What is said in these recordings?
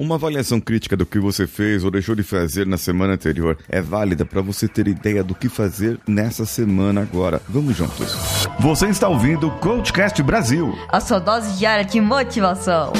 Uma avaliação crítica do que você fez ou deixou de fazer na semana anterior é válida para você ter ideia do que fazer nessa semana agora. Vamos juntos. Você está ouvindo o Coachcast Brasil. A sua dose diária de motivação.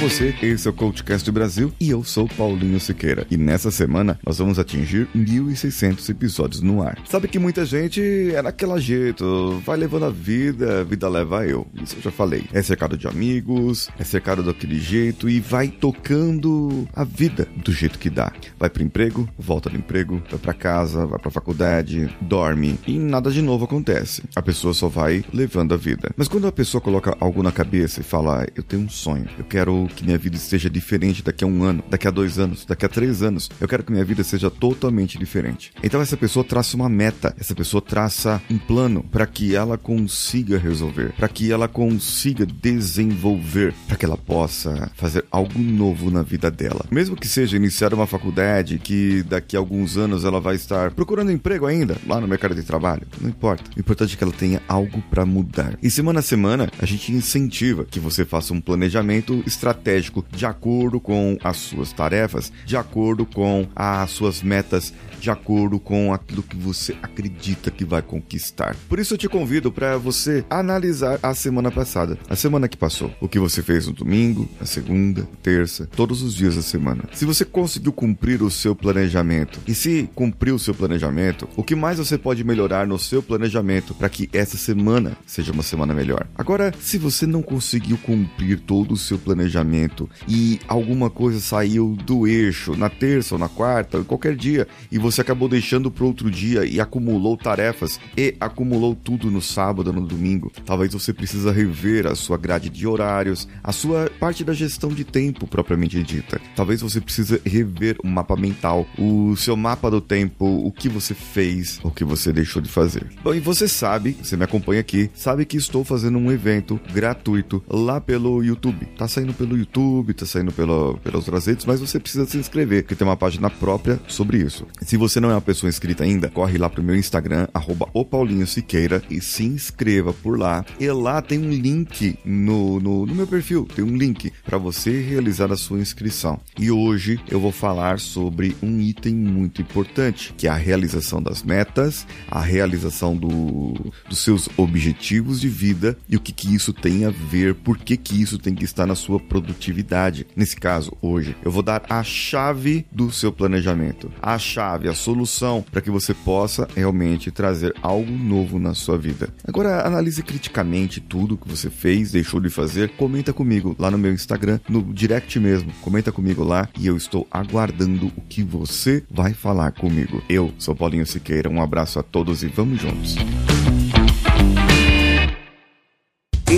Você, esse é o CoachCast Brasil e eu sou Paulinho Siqueira. E nessa semana nós vamos atingir 1.600 episódios no ar. Sabe que muita gente é naquela jeito, vai levando a vida, a vida leva eu. Isso eu já falei. É cercado de amigos, é cercado daquele jeito e vai tocando a vida do jeito que dá. Vai pro emprego, volta do emprego, vai para casa, vai pra faculdade, dorme e nada de novo acontece. A pessoa só vai levando a vida. Mas quando a pessoa coloca algo na cabeça e fala, eu tenho um sonho, eu quero que minha vida seja diferente daqui a um ano, daqui a dois anos, daqui a três anos. Eu quero que minha vida seja totalmente diferente. Então essa pessoa traça uma meta, essa pessoa traça um plano para que ela consiga resolver, para que ela consiga desenvolver, para que ela possa fazer algo novo na vida dela. Mesmo que seja iniciar uma faculdade, que daqui a alguns anos ela vai estar procurando emprego ainda lá no mercado de trabalho, não importa. O importante é que ela tenha algo para mudar. E semana a semana a gente incentiva que você faça um planejamento estratégico estratégico de acordo com as suas tarefas, de acordo com as suas metas de acordo com aquilo que você acredita que vai conquistar. Por isso eu te convido para você analisar a semana passada, a semana que passou, o que você fez no domingo, na segunda, terça, todos os dias da semana. Se você conseguiu cumprir o seu planejamento e se cumpriu o seu planejamento, o que mais você pode melhorar no seu planejamento para que essa semana seja uma semana melhor? Agora, se você não conseguiu cumprir todo o seu planejamento e alguma coisa saiu do eixo na terça ou na quarta qualquer dia e você você acabou deixando para outro dia e acumulou tarefas e acumulou tudo no sábado, no domingo. Talvez você precisa rever a sua grade de horários, a sua parte da gestão de tempo propriamente dita. Talvez você precise rever o mapa mental, o seu mapa do tempo, o que você fez, o que você deixou de fazer. Bom, e você sabe, você me acompanha aqui, sabe que estou fazendo um evento gratuito lá pelo YouTube. Tá saindo pelo YouTube, tá saindo pelo, pelas outras redes, mas você precisa se inscrever, porque tem uma página própria sobre isso. Se você não é uma pessoa inscrita ainda, corre lá pro meu Instagram, arroba Siqueira, e se inscreva por lá. E lá tem um link no, no, no meu perfil, tem um link para você realizar a sua inscrição. E hoje eu vou falar sobre um item muito importante, que é a realização das metas, a realização do, dos seus objetivos de vida e o que, que isso tem a ver, por que, que isso tem que estar na sua produtividade. Nesse caso, hoje, eu vou dar a chave do seu planejamento, a chave, a solução para que você possa realmente trazer algo novo na sua vida. Agora, analise criticamente tudo que você fez, deixou de fazer. Comenta comigo lá no meu Instagram, no direct mesmo. Comenta comigo lá e eu estou aguardando o que você vai falar comigo. Eu sou Paulinho Siqueira, um abraço a todos e vamos juntos.